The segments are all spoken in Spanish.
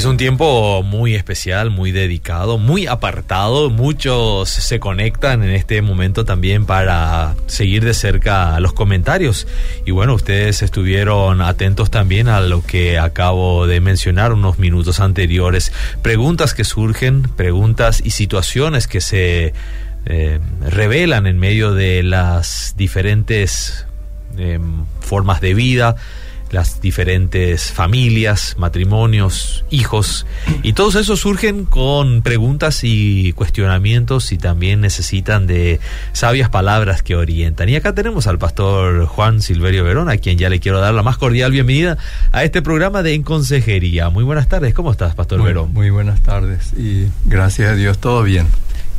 Es un tiempo muy especial, muy dedicado, muy apartado. Muchos se conectan en este momento también para seguir de cerca los comentarios. Y bueno, ustedes estuvieron atentos también a lo que acabo de mencionar unos minutos anteriores. Preguntas que surgen, preguntas y situaciones que se eh, revelan en medio de las diferentes em, formas de vida las diferentes familias, matrimonios, hijos, y todos esos surgen con preguntas y cuestionamientos y también necesitan de sabias palabras que orientan. Y acá tenemos al pastor Juan Silverio Verón, a quien ya le quiero dar la más cordial bienvenida a este programa de En Consejería. Muy buenas tardes, ¿cómo estás, pastor Verón? Muy buenas tardes y gracias a Dios, todo bien.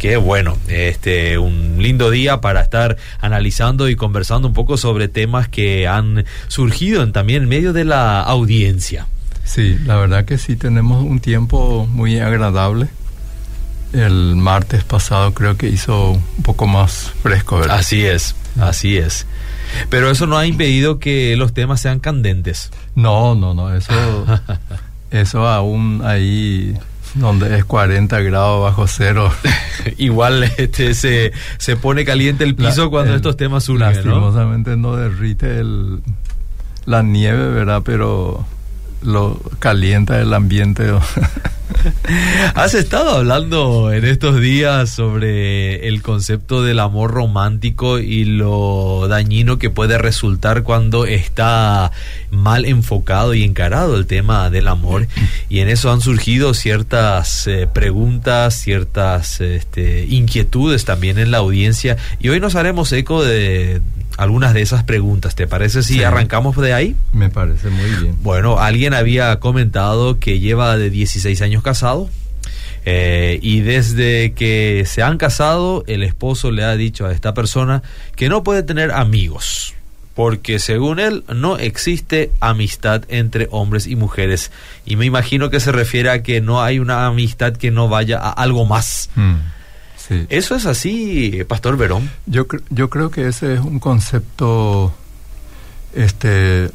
Qué bueno, este un lindo día para estar analizando y conversando un poco sobre temas que han surgido también en medio de la audiencia. Sí, la verdad que sí tenemos un tiempo muy agradable. El martes pasado creo que hizo un poco más fresco, ¿verdad? Así es, así es. Pero eso no ha impedido que los temas sean candentes. No, no, no, eso eso aún ahí donde es 40 grados bajo cero. Igual este, se, se pone caliente el piso cuando estos temas surgen, Lastimosamente ¿no? derrite el, la nieve, ¿verdad? Pero lo calienta el ambiente. Has estado hablando en estos días sobre el concepto del amor romántico y lo dañino que puede resultar cuando está mal enfocado y encarado el tema del amor. Y en eso han surgido ciertas eh, preguntas, ciertas este, inquietudes también en la audiencia. Y hoy nos haremos eco de algunas de esas preguntas. ¿Te parece si arrancamos de ahí? Me parece muy bien. Bueno, alguien había comentado que lleva de 16 años casado. Eh, y desde que se han casado, el esposo le ha dicho a esta persona que no puede tener amigos, porque según él no existe amistad entre hombres y mujeres. Y me imagino que se refiere a que no hay una amistad que no vaya a algo más. ¿Eso es así, Pastor Verón? Yo, yo creo que ese es un concepto, este,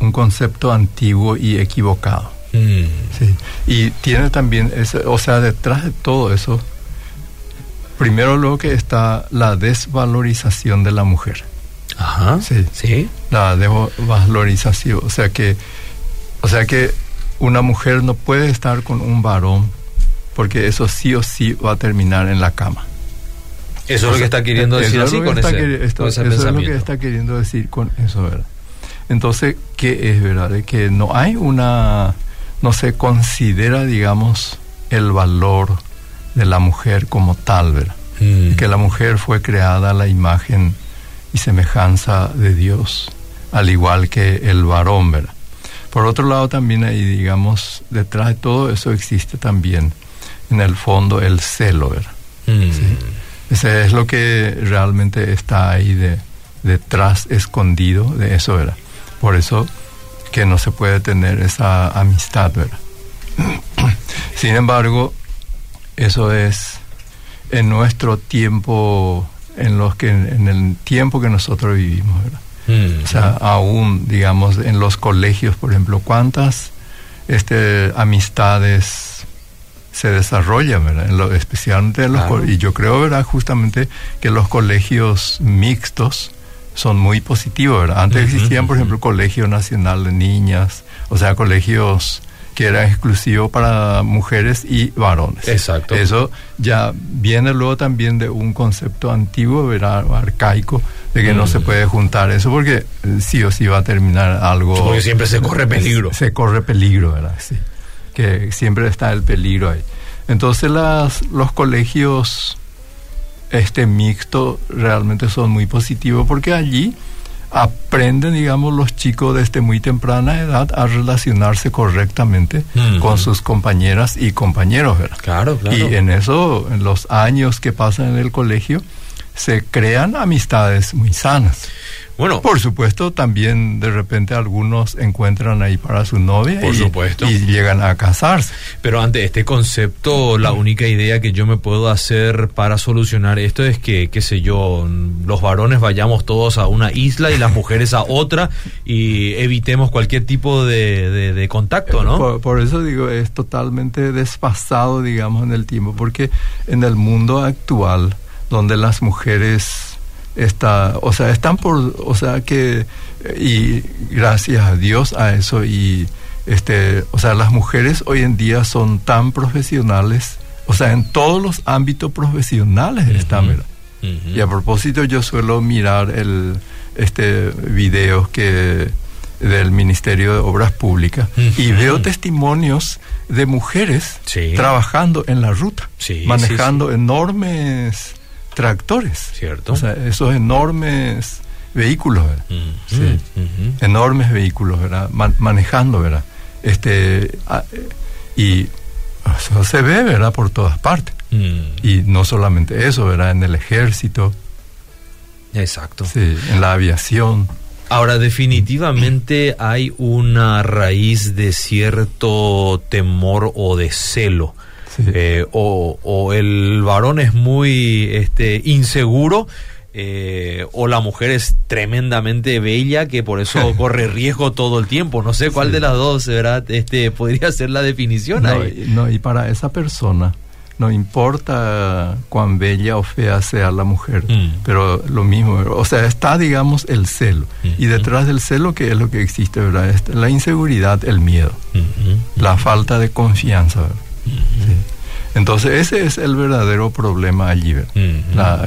un concepto antiguo y equivocado. Mm. Sí. Y tiene también, ese, o sea, detrás de todo eso, primero lo que está la desvalorización de la mujer. Ajá. Sí. Sí. La desvalorización, o sea que, o sea que una mujer no puede estar con un varón porque eso sí o sí va a terminar en la cama. Eso es lo que está queriendo decir así con ese, Eso es lo que está queriendo decir con eso, ¿verdad? Entonces, ¿qué es, verdad? De que no hay una, no se considera, digamos, el valor de la mujer como tal, ¿verdad? Mm. Que la mujer fue creada a la imagen y semejanza de Dios, al igual que el varón, ¿verdad? Por otro lado, también hay, digamos, detrás de todo eso existe también en el fondo el celo, ¿verdad? Mm. Ese es lo que realmente está ahí de, detrás, escondido de eso, ¿verdad? Por eso que no se puede tener esa amistad, ¿verdad? Sin embargo, eso es en nuestro tiempo, en los que en el tiempo que nosotros vivimos, ¿verdad? Mm. O sea, aún, digamos, en los colegios, por ejemplo, ¿cuántas este, amistades se desarrolla, ¿verdad? especialmente en los y yo creo, ¿verdad? Justamente que los colegios mixtos son muy positivos, ¿verdad? Antes existían, por ejemplo, Colegio Nacional de Niñas, o sea, colegios que eran exclusivos para mujeres y varones. Exacto. Eso ya viene luego también de un concepto antiguo, ¿verdad? arcaico, de que no se puede juntar eso porque sí o sí va a terminar algo... Porque siempre se corre peligro. Se corre peligro, ¿verdad? Sí que siempre está el peligro ahí. Entonces las, los colegios este mixto realmente son muy positivos porque allí aprenden, digamos, los chicos desde muy temprana edad a relacionarse correctamente con sus compañeras y compañeros, ¿verdad? Claro, claro. Y en eso, en los años que pasan en el colegio, se crean amistades muy sanas. Bueno, por supuesto, también de repente algunos encuentran ahí para su novia por y, supuesto. y llegan a casarse. Pero ante este concepto, la única idea que yo me puedo hacer para solucionar esto es que, qué sé yo, los varones vayamos todos a una isla y las mujeres a otra y evitemos cualquier tipo de, de, contacto, ¿no? Por, por, eso digo, es totalmente desfasado, digamos, en el tiempo, porque en el mundo actual, donde las mujeres está, o sea, están por, o sea, que, y gracias a Dios a eso, y este, o sea, las mujeres hoy en día son tan profesionales, o sea, en todos los ámbitos profesionales están, ¿verdad? Y a propósito, yo suelo mirar el, este video que del Ministerio de Obras Públicas y veo testimonios de mujeres trabajando en la ruta, manejando enormes tractores. Cierto. O sea, esos enormes vehículos, sí. Enormes vehículos, ¿verdad? manejando, ¿verdad? Este, y eso se ve, ¿verdad? Por todas partes. Mm. Y no solamente eso, ¿verdad? En el ejército. Exacto. Sí, en la aviación. Ahora, definitivamente hay una raíz de cierto temor o de celo eh, o, el varón es muy este, inseguro. Eh, o la mujer es tremendamente bella que por eso corre riesgo todo el tiempo. No sé cuál de las dos ¿verdad? Este, podría ser la definición no, No, y para esa persona, no importa cuán bella o fea sea la mujer, mm. pero lo mismo, o sea, está, digamos, el celo. Mm. Y detrás del celo, ¿qué es lo que existe, verdad? La inseguridad, el miedo, mm, la falta de confianza, ¿verdad? Entonces ese es el verdadero problema allí,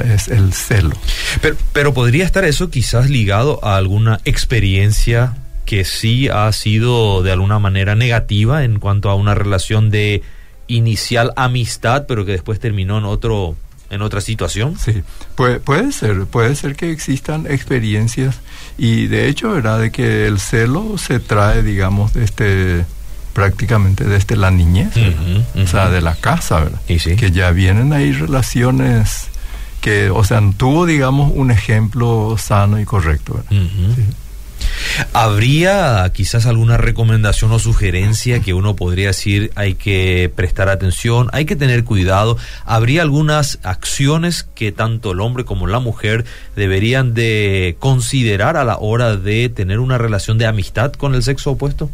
es el celo. Pero, pero podría estar eso quizás ligado a alguna experiencia que sí ha sido de alguna manera negativa en cuanto a una relación de inicial amistad, pero que después terminó en otro en otra situación. Sí, puede, puede ser, puede ser que existan experiencias y de hecho, ¿verdad? De que el celo se trae, digamos, de este prácticamente desde la niñez, o sea, de la casa, ¿verdad? Que ya vienen ahí relaciones que, o sea, tuvo, digamos, un ejemplo sano y correcto, ¿Habría quizás alguna recomendación o sugerencia que uno podría decir hay que prestar atención, hay que tener cuidado? ¿Habría algunas acciones que tanto el hombre como la mujer deberían de considerar a la hora de tener una relación de amistad con el sexo opuesto?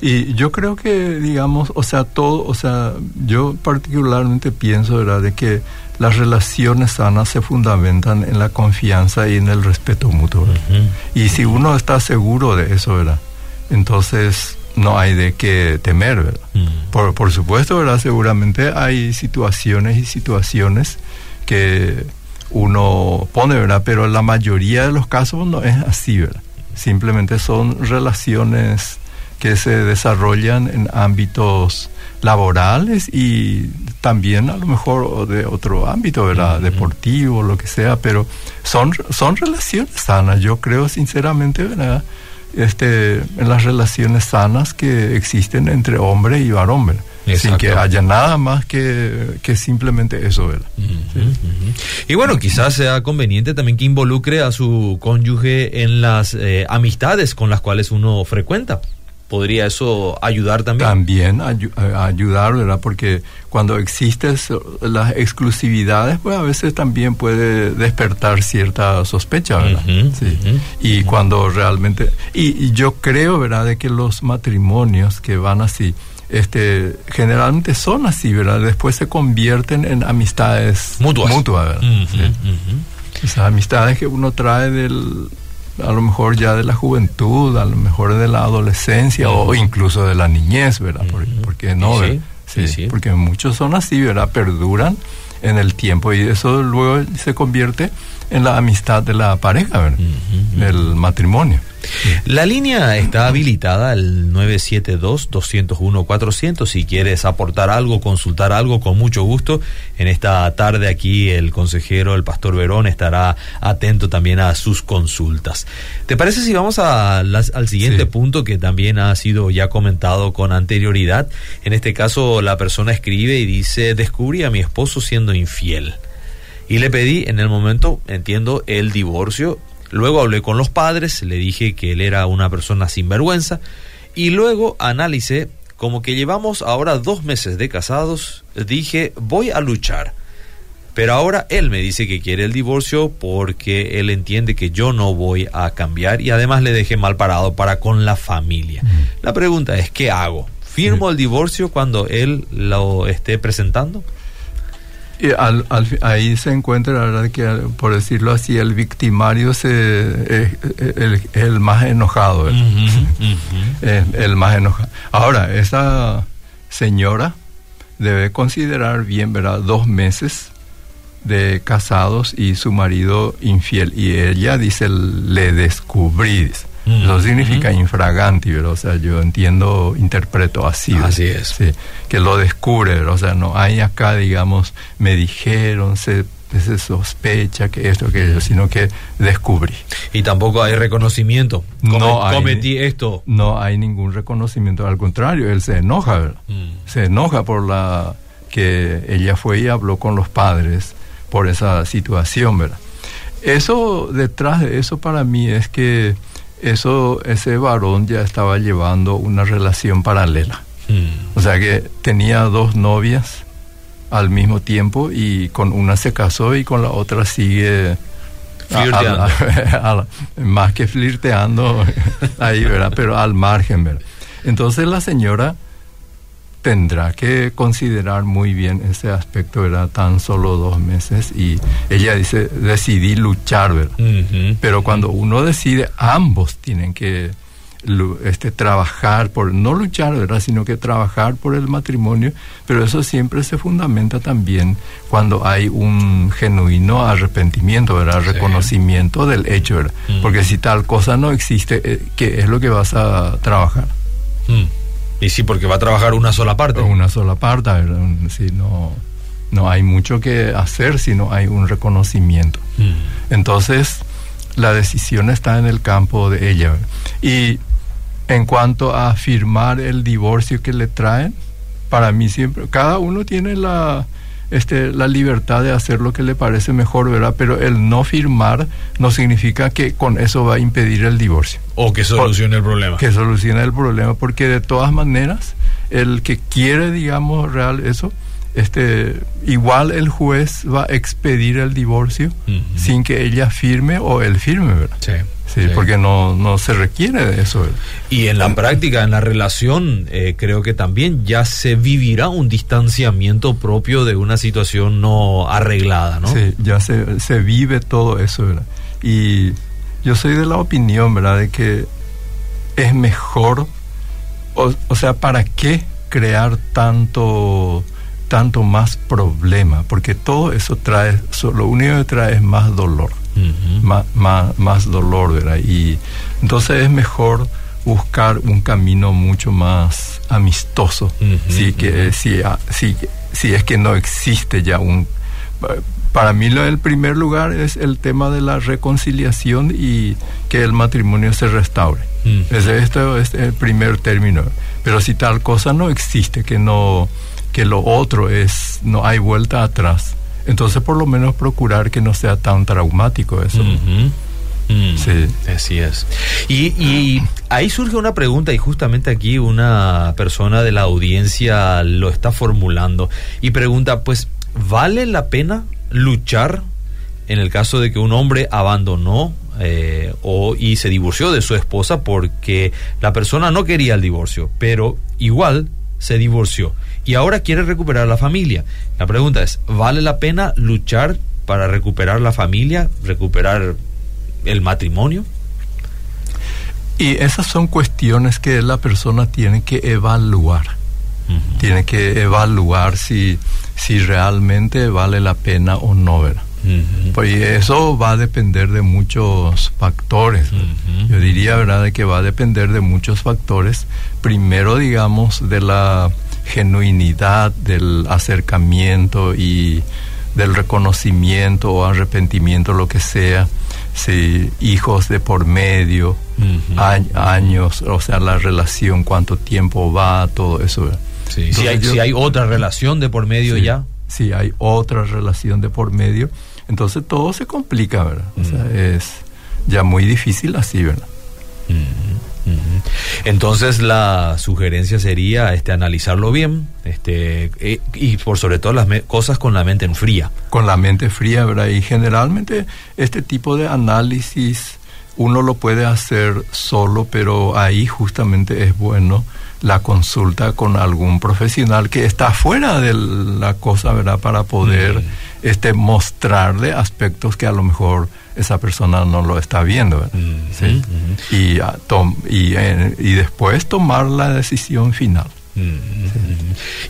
Y yo creo que, digamos, o sea, todo, o sea, yo particularmente pienso, ¿verdad?, de que las relaciones sanas se fundamentan en la confianza y en el respeto mutuo. Y si uno está seguro de eso, ¿verdad? Entonces no hay de qué temer, ¿verdad? por, por supuesto, ¿verdad? Seguramente hay situaciones y situaciones que uno pone, ¿verdad? Pero la mayoría de los casos no es así, ¿verdad? Simplemente son relaciones que se desarrollan en ámbitos laborales y también a lo mejor de otro ámbito, ¿verdad? Deportivo, lo que sea, pero son, son relaciones sanas. Yo creo sinceramente, ¿verdad? Este, en las relaciones sanas que existen entre hombre y varón, sin que haya nada más que, que simplemente eso. ¿verdad? Y bueno, quizás sea conveniente también que involucre a su cónyuge en las eh, amistades con las cuales uno frecuenta. ¿Podría eso ayudar también? También ayudar, ¿verdad? Porque cuando existen las exclusividades, pues a veces también puede despertar cierta sospecha, ¿verdad? sí. y cuando realmente... Y, yo creo, ¿verdad? De que los matrimonios que van así, este, generalmente son así, ¿verdad? Después se convierten en amistades mutuas, mutuas ¿verdad? Esas amistades que uno trae del a lo mejor ya de la juventud, a lo mejor de la adolescencia o incluso de la niñez, ¿verdad? Porque, no, sí, sí, porque muchos son así, ¿verdad? Perduran en el tiempo y eso luego se convierte en la amistad de la pareja, ¿verdad? Del matrimonio. La línea está habilitada al 972-201-400. Si quieres aportar algo, consultar algo, con mucho gusto. En esta tarde aquí el consejero, el pastor Verón, estará atento también a sus consultas. ¿Te parece si vamos a al siguiente punto que también ha sido ya comentado con anterioridad? En este caso la persona escribe y dice, descubrí a mi esposo siendo infiel. Y le pedí en el momento, entiendo, el divorcio Luego hablé con los padres, le dije que él era una persona sin vergüenza y luego analicé como que llevamos ahora dos meses de casados, dije voy a luchar. Pero ahora él me dice que quiere el divorcio porque él entiende que yo no voy a cambiar y además le dejé mal parado para con la familia. La pregunta es, ¿qué hago? ¿Firmo el divorcio cuando él lo esté presentando? Y al, ahí se encuentra, la verdad, que por decirlo así, el victimario se, es, el, más enojado. el más enojado. Ahora, esa señora debe considerar bien, ¿verdad? Dos meses de casados y su marido infiel. Y ella dice, le descubrí. Eso significa infraganti, ¿verdad? O sea, yo entiendo, interpreto así. Así es. Sí, que lo descubre, O sea, no hay acá, digamos, me dijeron, se, se sospecha que esto, que eso, sino que descubrí. Y tampoco hay reconocimiento. no hay, cometí esto. No hay ningún reconocimiento, al contrario, él se enoja, ¿verdad? Mm. Se enoja por la que ella fue y habló con los padres por esa situación, ¿verdad? Eso, detrás de eso para mí es que eso ese varón ya estaba llevando una relación paralela. Hmm. O sea que tenía dos novias al mismo tiempo y con una se casó y con la otra sigue flirteando. más que flirteando ahí, ¿verdad? Pero al margen, ¿verdad? Entonces la señora tendrá que considerar muy bien ese aspecto, ¿verdad? Tan solo dos meses y ella dice, decidí luchar, ¿verdad? Pero cuando uno decide, ambos tienen que este, trabajar por, no luchar, ¿verdad? Sino que trabajar por el matrimonio, pero eso siempre se fundamenta también cuando hay un genuino arrepentimiento, ¿verdad? Reconocimiento del hecho, ¿verdad? Porque si tal cosa no existe, eh, ¿qué es lo que vas a trabajar? Y sí, porque va a trabajar una sola parte. Una sola parte, si no, no hay mucho que hacer si no hay un reconocimiento. Mm. Entonces, la decisión está en el campo de ella. Y en cuanto a firmar el divorcio que le traen, para mí siempre, cada uno tiene la, este, la libertad de hacer lo que le parece mejor, ¿verdad? Pero el no firmar no significa que con eso va a impedir el divorcio. O que solucione el problema. Que solucione el problema, porque de todas maneras, el que quiere, digamos, real eso, este, igual el juez va a expedir el divorcio sin que ella firme o él firme, ¿verdad? Sí. Sí, porque no, no se requiere de eso. Y en la práctica, en la relación, eh, creo que también ya se vivirá un distanciamiento propio de una situación no arreglada, ¿no? Sí, ya se, se vive todo eso, ¿verdad? Y yo soy de la opinión, ¿verdad?, de que es mejor, o, o sea, ¿para qué crear tanto tanto más problema, porque todo eso trae, lo único que trae es más dolor más, más, más, dolor, ¿verdad? Y entonces es mejor buscar un camino mucho más amistoso, si, que, si, ah, si, si es que no existe ya un... Para mí lo del primer lugar es el tema de la reconciliación y que el matrimonio se restaure. Ese, esto es el primer término. Pero si tal cosa no existe, que no que lo otro es no hay vuelta atrás, entonces, por lo menos procurar que no sea tan traumático eso. Mm, sí. Así es. Y, ahí surge una pregunta y justamente aquí una persona de la audiencia lo está formulando y pregunta, pues, ¿vale la pena luchar en el caso de que un hombre abandonó eh, o, y se divorció de su esposa porque la persona no quería el divorcio, pero igual se divorció y ahora quiere recuperar la familia. La pregunta es, ¿vale la pena luchar para recuperar la familia, recuperar el matrimonio? Y esas son cuestiones que la persona tiene que evaluar. Tiene que evaluar si, si realmente vale la pena o no. ¿verdad? Pues eso va a depender de muchos factores. Yo diría, ¿verdad?, que va a depender de muchos factores. Primero, digamos, de la genuinidad del acercamiento y del reconocimiento o arrepentimiento, lo que sea, si hijos de por medio, años, o sea, la relación, cuánto tiempo va, todo eso. si, hay, otra relación de por medio ya. Si hay otra relación de por medio, entonces todo se complica, ¿verdad? O sea, es ya muy difícil así, ¿verdad? Entonces la sugerencia sería este analizarlo bien, este eh, y por sobre todo las cosas con la mente en fría. Con la mente fría, ¿verdad? Y generalmente este tipo de análisis uno lo puede hacer solo, pero ahí justamente es bueno la consulta con algún profesional que está fuera de la cosa, ¿verdad? Para poder este mostrarle aspectos que a lo mejor esa persona no lo está viendo. ¿Sí? y, ah, y, eh, y, después tomar la decisión final.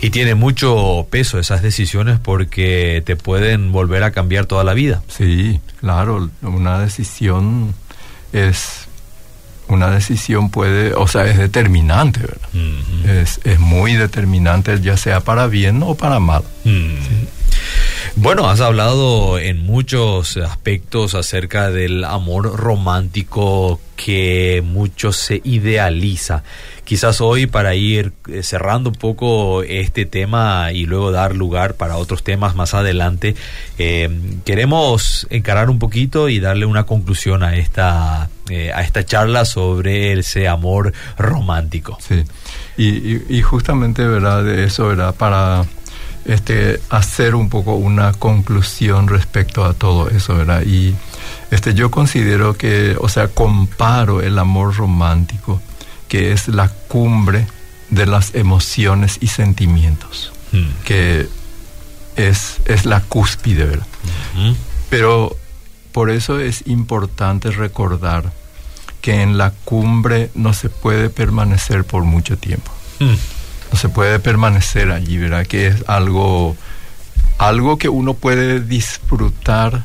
Y tiene mucho peso esas decisiones porque te pueden volver a cambiar toda la vida. Sí, claro, una decisión es una decisión puede, o sea, es determinante, ¿verdad? es, es, muy determinante, ya sea para bien o para mal. Bueno, has hablado en muchos aspectos acerca del amor romántico que mucho se idealiza. Quizás hoy para ir eh, cerrando un poco este tema y luego dar lugar para otros temas más adelante, eh, queremos encarar un poquito y darle una conclusión a esta, eh, a esta charla sobre ese amor romántico. Sí, y, justamente, ¿verdad? Eso, ¿verdad? Para este, hacer un poco una conclusión respecto a todo eso, ¿verdad? Y este, yo considero que, o sea, comparo el amor romántico, que es la cumbre de las emociones y sentimientos, hmm. que es, es la cúspide, ¿verdad? Pero por eso es importante recordar que en la cumbre no se puede permanecer por mucho tiempo. Hmm no se puede permanecer allí, ¿verdad? Que es algo, algo que uno puede disfrutar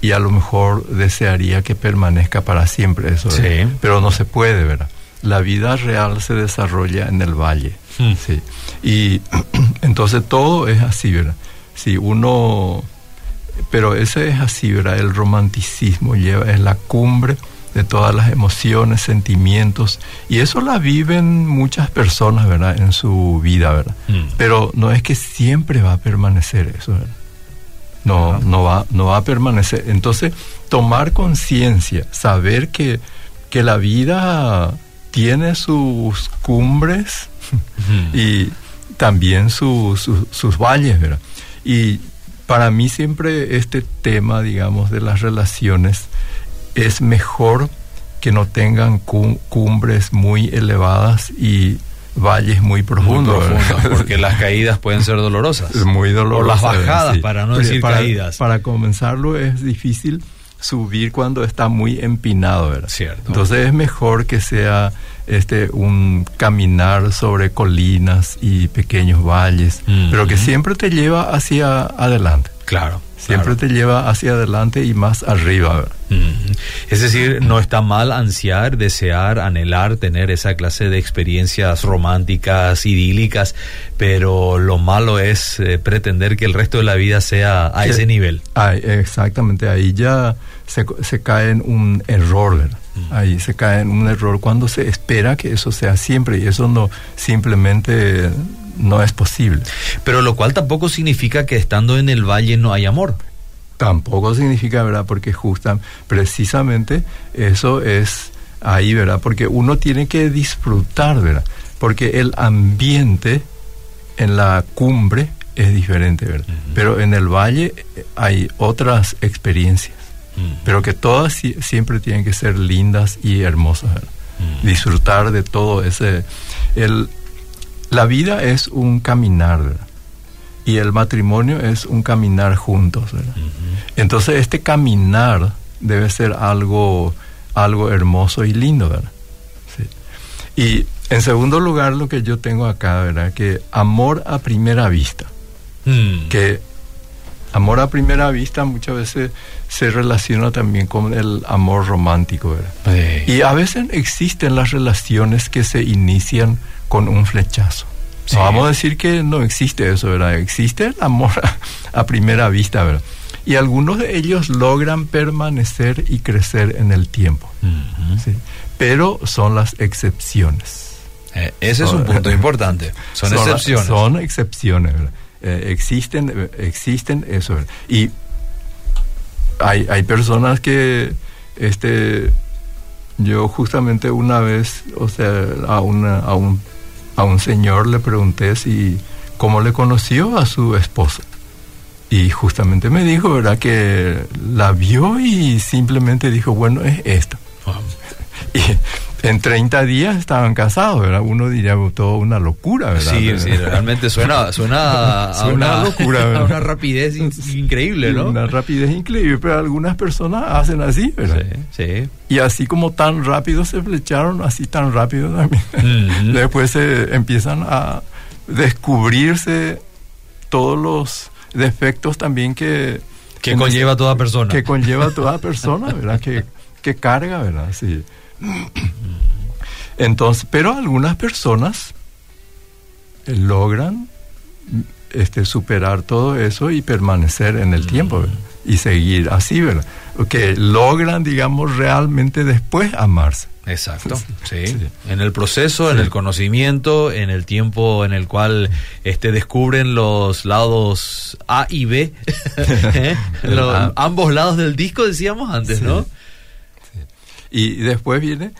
y a lo mejor desearía que permanezca para siempre eso, sí. pero no se puede, ¿verdad? La vida real se desarrolla en el valle, hmm. sí. Y entonces todo es así, ¿verdad? Si uno, pero ese es así, ¿verdad? El romanticismo lleva, es la cumbre de todas las emociones, sentimientos, y eso la viven muchas personas, ¿verdad? En su vida, ¿verdad? Mm. Pero no es que siempre va a permanecer eso, ¿verdad? No, no, va, no va a permanecer. Entonces, tomar conciencia, saber que, que la vida tiene sus cumbres y también sus valles, ¿verdad? Y para mí siempre este tema, digamos, de las relaciones es mejor que no tengan cumbres muy elevadas y valles muy profundos. porque las caídas pueden ser dolorosas. Muy dolorosas. O las bajadas, para no decir caídas. Para comenzarlo es difícil subir cuando está muy empinado, ¿verdad? Cierto. Entonces es mejor que sea este un caminar sobre colinas y pequeños valles, pero que siempre te lleva hacia adelante. Claro. Siempre te lleva hacia adelante y más arriba. Es decir, no está mal ansiar, desear, anhelar, tener esa clase de experiencias románticas, idílicas, pero lo malo es eh, pretender que el resto de la vida sea a ese nivel. exactamente, ahí ya se, se cae en un error, ¿verdad? Ahí se cae en un error cuando se espera que eso sea siempre y eso no simplemente no es posible. Pero lo cual tampoco significa que estando en el valle no hay amor. Tampoco significa, ¿verdad? Porque justa, precisamente eso es ahí, ¿verdad? Porque uno tiene que disfrutar, ¿verdad? Porque el ambiente en la cumbre es diferente, ¿verdad? Pero en el valle hay otras experiencias, pero que todas siempre tienen que ser lindas y hermosas, ¿verdad? Disfrutar de todo ese... El, la vida es un caminar, ¿verdad? Y el matrimonio es un caminar juntos, ¿verdad? Entonces este caminar debe ser algo, algo hermoso y lindo, ¿verdad? Sí. Y en segundo lugar, lo que yo tengo acá, ¿verdad? Que amor a primera vista. Mm. Que amor a primera vista muchas veces se relaciona también con el amor romántico, ¿verdad? Y a veces existen las relaciones que se inician con un flechazo. No vamos a decir que no existe eso, ¿verdad? Existe el amor a, primera vista, ¿verdad? Y algunos de ellos logran permanecer y crecer en el tiempo. ¿sí? Pero son las excepciones. Eh, ese es un punto importante. Son, excepciones. Son excepciones, ¿verdad? Eh, existen, existen eso. ¿verdad? Y hay, hay personas que este, yo justamente una vez, o sea, a, una, a, un, a un señor le pregunté si, cómo le conoció a su esposa. Y justamente me dijo, ¿verdad? Que la vio y simplemente dijo, bueno, es esto. Y en 30 días estaban casados, ¿verdad? Uno diría oh, todo una locura, ¿verdad? Sí, sí, realmente suena, suena, a, una, locura, ¿verdad? a una rapidez increíble, ¿no? Una rapidez increíble, pero algunas personas hacen así, ¿verdad? Sí, sí. Y así como tan rápido se flecharon, así tan rápido también. Después se empiezan a descubrirse todos los defectos también que... Que conlleva toda persona. Que conlleva toda persona, ¿verdad? que, que carga, ¿verdad? Sí. Entonces, pero algunas personas logran este, superar todo eso y permanecer en el tiempo y seguir así, ¿verdad? Que logran, digamos, realmente después amarse. Exacto, sí. En el proceso, en el conocimiento, en el tiempo en el cual este, descubren los lados A y B, ¿eh? ambos lados del disco decíamos antes, ¿no? Y después viene,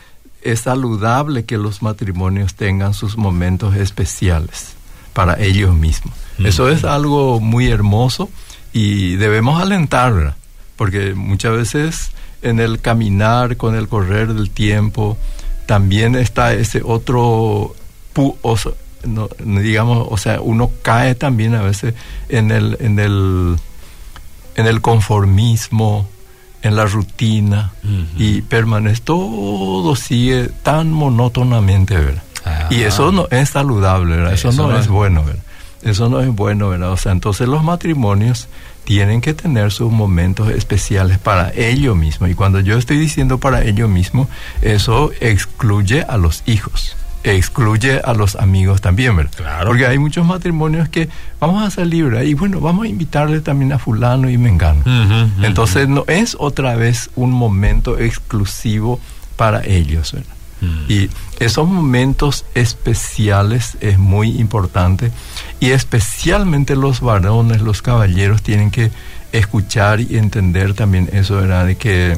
es saludable que los matrimonios tengan sus momentos especiales para ellos mismos. Eso es algo muy hermoso y debemos alentar, porque muchas veces en el caminar, con el correr del tiempo, también está ese otro, digamos, o sea, uno cae también a veces en el, en el, en el conformismo, en la rutina y permanece, todo sigue tan monótonamente, ¿verdad? Y eso no es saludable, ¿verdad? Eso, no, es, bueno, ¿verdad? Eso no es bueno, ¿verdad? O sea, entonces los matrimonios tienen que tener sus momentos especiales para ellos mismos. Y cuando yo estoy diciendo para ellos mismos, eso excluye a los hijos excluye a los amigos también, ¿verdad? Claro. Porque hay muchos matrimonios que vamos a salir, ¿verdad? Y bueno, vamos a invitarle también a fulano y mengano. Entonces no es otra vez un momento exclusivo para ellos, ¿verdad? Y esos momentos especiales es muy importante y especialmente los varones, los caballeros tienen que escuchar y entender también eso, ¿verdad? De que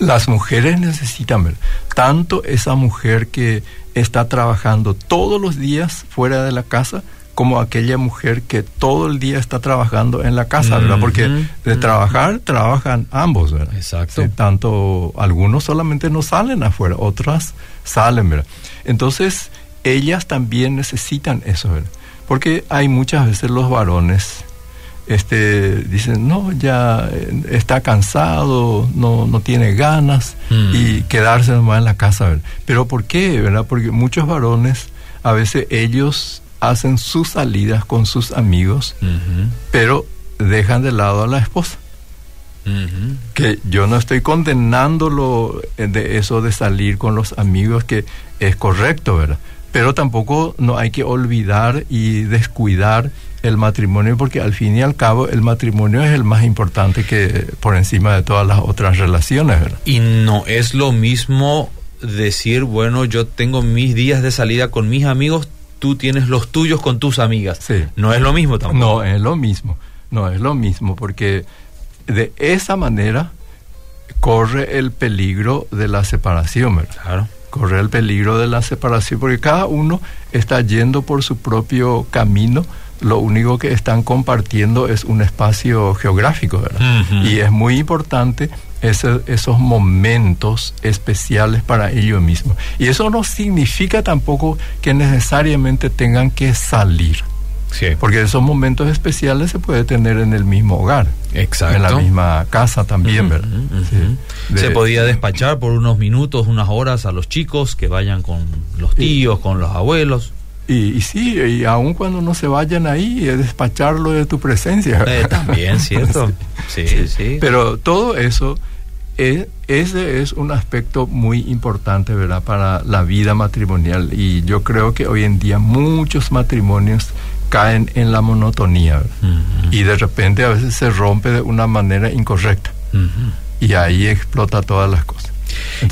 las mujeres necesitan ver tanto esa mujer que está trabajando todos los días fuera de la casa como aquella mujer que todo el día está trabajando en la casa, ¿verdad? Porque de trabajar, trabajan ambos, ¿verdad? Exacto. tanto algunos solamente no salen afuera, otras salen, ¿verdad? Entonces, ellas también necesitan eso, ¿verdad? Porque hay muchas veces los varones este dicen no ya eh, está cansado no no tiene ganas mm. y quedarse nomás en la casa ¿verdad? pero por qué verdad porque muchos varones a veces ellos hacen sus salidas con sus amigos pero dejan de lado a la esposa. Que yo no estoy condenándolo eh, de eso de salir con los amigos que es correcto verdad pero tampoco no hay que olvidar y descuidar el matrimonio porque al fin y al cabo el matrimonio es el más importante que por encima de todas las otras relaciones, ¿verdad? Y no es lo mismo decir, bueno, yo tengo mis días de salida con mis amigos, tú tienes los tuyos con tus amigas. Sí. No es lo mismo tampoco. No, es lo mismo. No es lo mismo porque de esa manera corre el peligro de la separación, ¿verdad? Claro. Corre el peligro de la separación porque cada uno está yendo por su propio camino lo único que están compartiendo es un espacio geográfico, ¿verdad? Y es muy importante esos momentos especiales para ellos mismos. Y eso no significa tampoco que necesariamente tengan que salir. Sí. Porque esos momentos especiales se puede tener en el mismo hogar. Exacto. En la misma casa también, ¿verdad? se podía despachar por unos minutos, unas horas a los chicos que vayan con los tíos, con los abuelos. Y, sí, y aun cuando no se vayan ahí, es despacharlo de tu presencia. Eh, también, ¿cierto? Sí, sí, Pero todo eso, es, ese es un aspecto muy importante, ¿verdad?, para la vida matrimonial. Y yo creo que hoy en día muchos matrimonios caen en la monotonía. Y de repente a veces se rompe de una manera incorrecta. Y ahí explota todas las cosas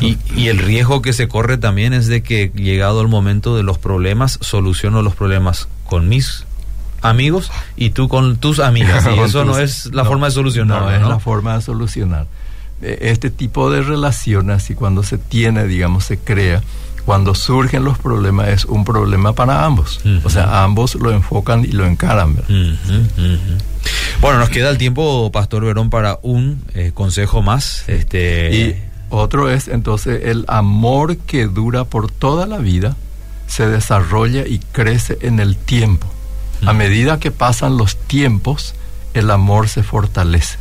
y, el riesgo que se corre también es de que llegado el momento de los problemas, soluciono los problemas con mis amigos y tú con tus amigas. Y eso no es la forma de solucionar. No, es la forma de solucionar. este tipo de relaciones y cuando se tiene, digamos, se crea, cuando surgen los problemas es un problema para ambos. O sea, ambos lo enfocan y lo encaran. Bueno, nos queda el tiempo, Pastor Verón, para un eh, consejo más. Este... Y otro es entonces el amor que dura por toda la vida se desarrolla y crece en el tiempo. A medida que pasan los tiempos, el amor se fortalece.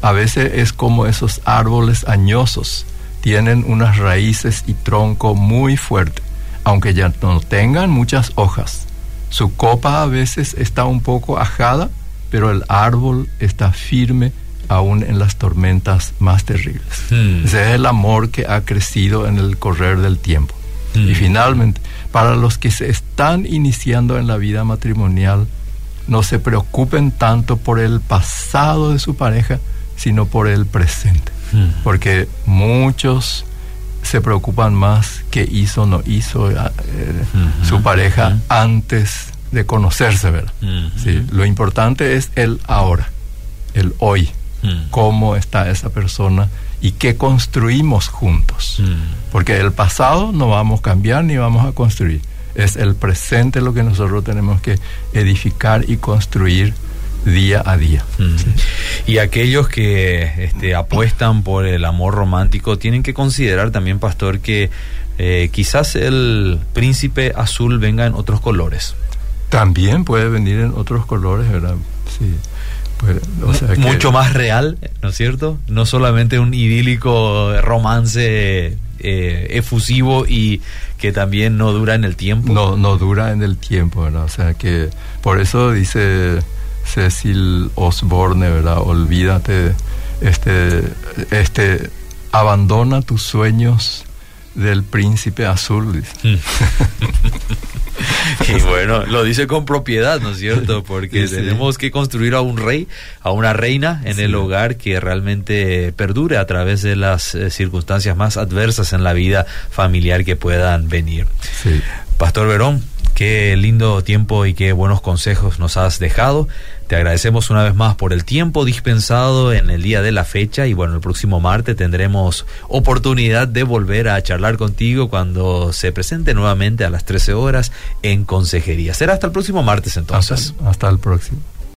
A veces es como esos árboles añosos, tienen unas raíces y tronco muy fuerte, aunque ya no tengan muchas hojas. Su copa a veces está un poco ajada, pero el árbol está firme aún en las tormentas más terribles. Hmm. Ese es el amor que ha crecido en el correr del tiempo. Hmm. Y finalmente, para los que se están iniciando en la vida matrimonial, no se preocupen tanto por el pasado de su pareja, sino por el presente. Hmm. Porque muchos se preocupan más qué hizo o no hizo eh, hmm. su pareja hmm. antes de conocerse, ¿verdad? Sí, lo importante es el ahora, el hoy, cómo está esa persona y qué construimos juntos. Porque el pasado no vamos a cambiar ni vamos a construir. Es el presente lo que nosotros tenemos que edificar y construir día a día. Y aquellos que este, apuestan por el amor romántico tienen que considerar también, pastor, que eh, quizás el príncipe azul venga en otros colores. También puede venir en otros colores, ¿verdad? Sí. Mucho más real, ¿no es cierto? No solamente un idílico romance eh, efusivo y que también no dura en el tiempo. No, no dura en el tiempo, ¿verdad? O sea que por eso dice Cecil Osborne, ¿verdad? Olvídate, este, este, abandona tus sueños del príncipe azul. Mm. y bueno, lo dice con propiedad, ¿no es cierto? Porque tenemos que construir a un rey, a una reina en el hogar que realmente perdure a través de las eh, circunstancias más adversas en la vida familiar que puedan venir. Pastor Verón, Qué lindo tiempo y qué buenos consejos nos has dejado. Te agradecemos una vez más por el tiempo dispensado en el día de la fecha y bueno, el próximo martes tendremos oportunidad de volver a charlar contigo cuando se presente nuevamente a las 13 horas en consejería. Será hasta el próximo martes entonces. hasta el próximo.